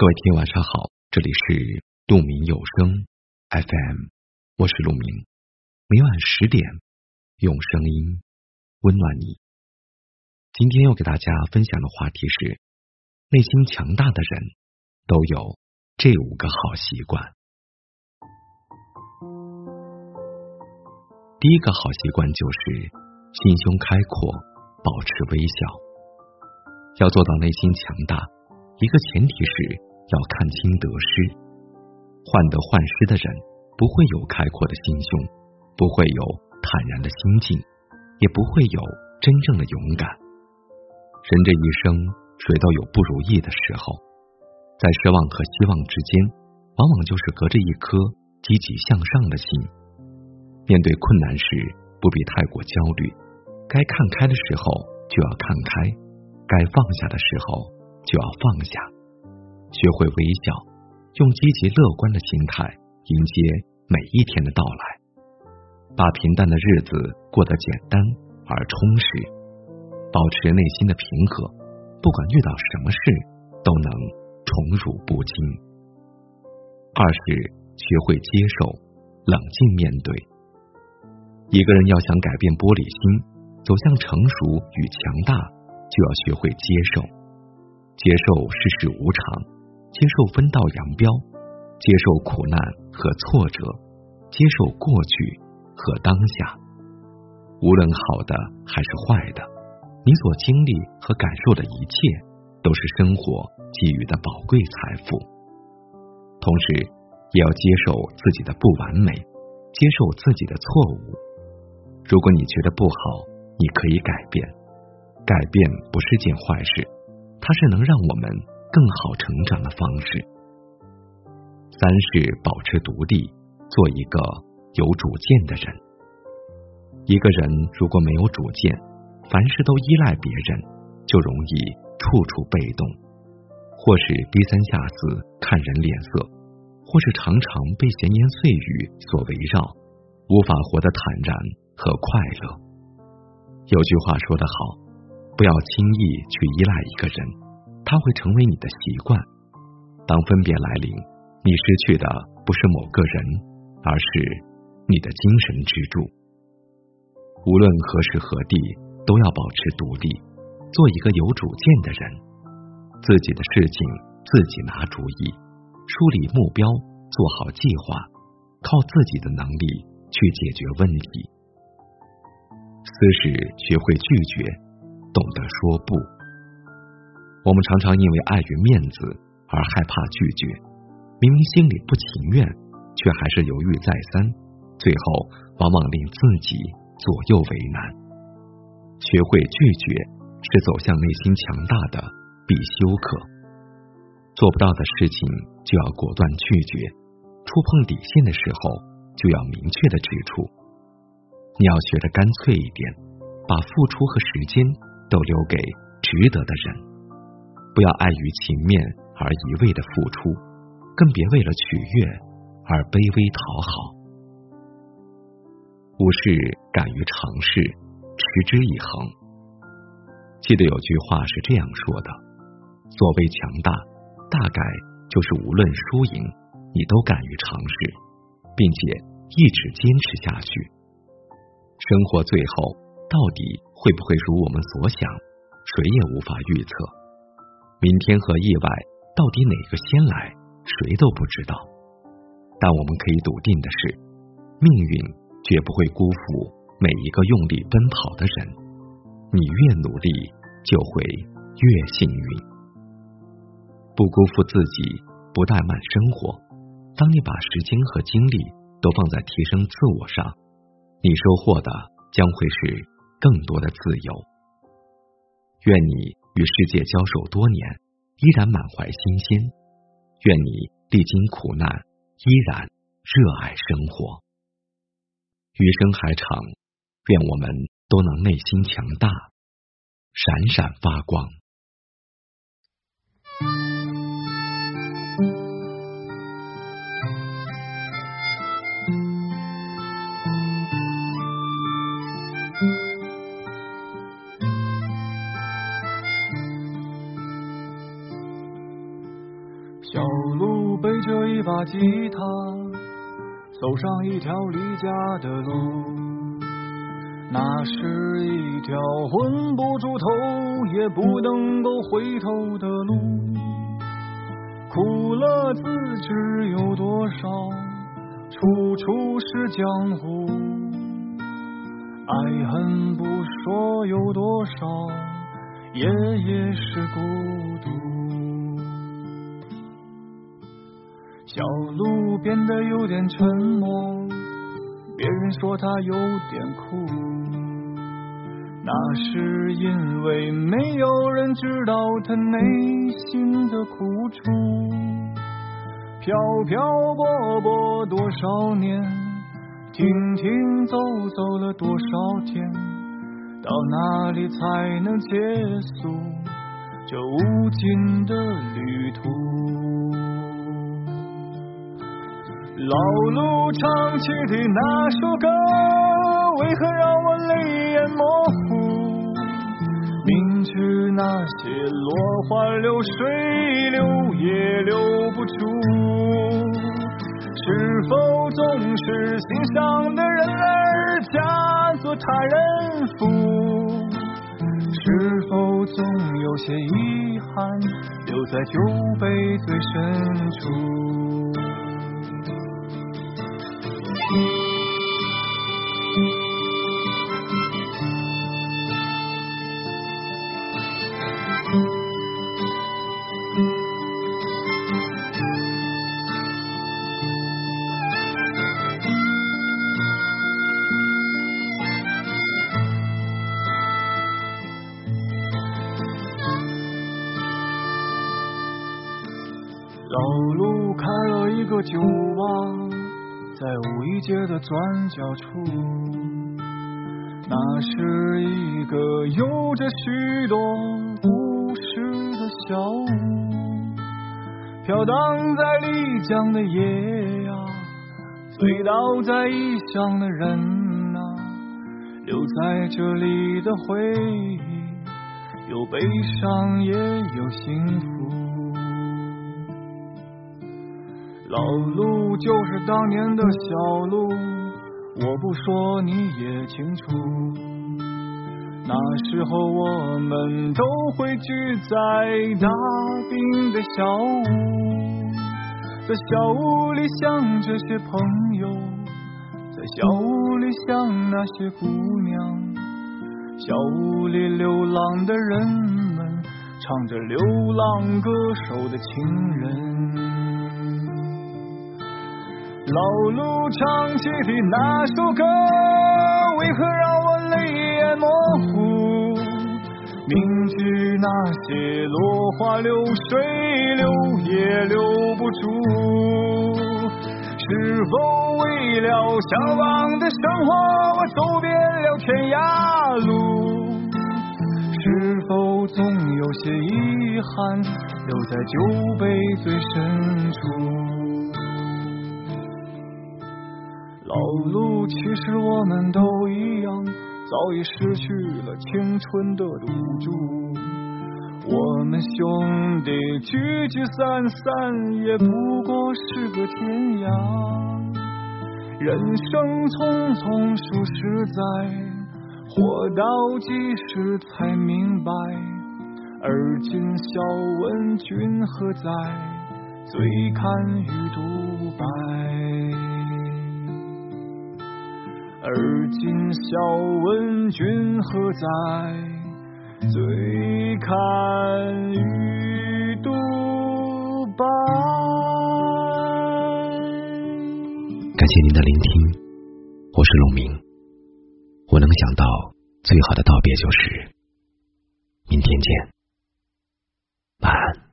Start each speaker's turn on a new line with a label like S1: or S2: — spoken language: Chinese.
S1: 各位听友晚上好，这里是鹿鸣有声 FM，我是鹿鸣，每晚十点用声音温暖你。今天要给大家分享的话题是：内心强大的人都有这五个好习惯。第一个好习惯就是心胸开阔，保持微笑。要做到内心强大，一个前提是。要看清得失，患得患失的人不会有开阔的心胸，不会有坦然的心境，也不会有真正的勇敢。人这一生，谁都有不如意的时候，在失望和希望之间，往往就是隔着一颗积极向上的心。面对困难时，不必太过焦虑，该看开的时候就要看开，该放下的时候就要放下。学会微笑，用积极乐观的心态迎接每一天的到来，把平淡的日子过得简单而充实，保持内心的平和，不管遇到什么事都能宠辱不惊。二是学会接受，冷静面对。一个人要想改变玻璃心，走向成熟与强大，就要学会接受，接受世事无常。接受分道扬镳，接受苦难和挫折，接受过去和当下。无论好的还是坏的，你所经历和感受的一切，都是生活给予的宝贵财富。同时，也要接受自己的不完美，接受自己的错误。如果你觉得不好，你可以改变。改变不是件坏事，它是能让我们。更好成长的方式。三是保持独立，做一个有主见的人。一个人如果没有主见，凡事都依赖别人，就容易处处被动，或是低三下四看人脸色，或是常常被闲言碎语所围绕，无法活得坦然和快乐。有句话说得好，不要轻易去依赖一个人。它会成为你的习惯。当分别来临，你失去的不是某个人，而是你的精神支柱。无论何时何地，都要保持独立，做一个有主见的人。自己的事情自己拿主意，梳理目标，做好计划，靠自己的能力去解决问题。四是学会拒绝，懂得说不。我们常常因为碍于面子而害怕拒绝，明明心里不情愿，却还是犹豫再三，最后往往令自己左右为难。学会拒绝是走向内心强大的必修课。做不到的事情就要果断拒绝，触碰底线的时候就要明确的指出。你要学得干脆一点，把付出和时间都留给值得的人。不要碍于情面而一味的付出，更别为了取悦而卑微讨好。五是敢于尝试，持之以恒。记得有句话是这样说的：所谓强大，大概就是无论输赢，你都敢于尝试，并且一直坚持下去。生活最后到底会不会如我们所想，谁也无法预测。明天和意外到底哪个先来，谁都不知道。但我们可以笃定的是，命运绝不会辜负每一个用力奔跑的人。你越努力，就会越幸运。不辜负自己，不怠慢生活。当你把时间和精力都放在提升自我上，你收获的将会是更多的自由。愿你。与世界交手多年，依然满怀新鲜。愿你历经苦难，依然热爱生活。余生还长，愿我们都能内心强大，闪闪发光。
S2: 把吉他，走上一条离家的路。那是一条混不出头，也不能够回头的路。苦乐自知有多少，处处是江湖。爱恨不说有多少，夜夜是孤独。小路变得有点沉默，别人说他有点酷，那是因为没有人知道他内心的苦楚。飘飘泊泊多少年，停停走走了多少天，到哪里才能结束这无尽的旅途？老路唱起的那首歌，为何让我泪眼模糊？明知那些落花流水留也留不住，是否总是心上的人儿假作他人妇？是否总有些遗憾留在酒杯最深处？小路开了一个酒吧。在五一街的转角处，那是一个有着许多故事的小屋。飘荡在丽江的夜呀，醉倒在异乡的人呐，留在这里的回忆，有悲伤也有幸福。老路就是当年的小路，我不说你也清楚。那时候我们都会聚在大冰的小屋，在小屋里想这些朋友，在小屋里想那些姑娘，小屋里流浪的人们唱着流浪歌手的情人。老路唱起的那首歌，为何让我泪眼模糊？明知那些落花流水留也留不住，是否为了向往的生活，我走遍了天涯路？是否总有些遗憾，留在酒杯最深处？老路，其实我们都一样，早已失去了青春的赌注。我们兄弟聚聚散散，也不过是个天涯。人生匆匆数十载，活到几时才明白？而今笑问君何在？醉看鱼独白。而今笑问君何在？醉看鱼独白。
S1: 感谢您的聆听，我是陆明。我能想到最好的道别就是明天见，晚安。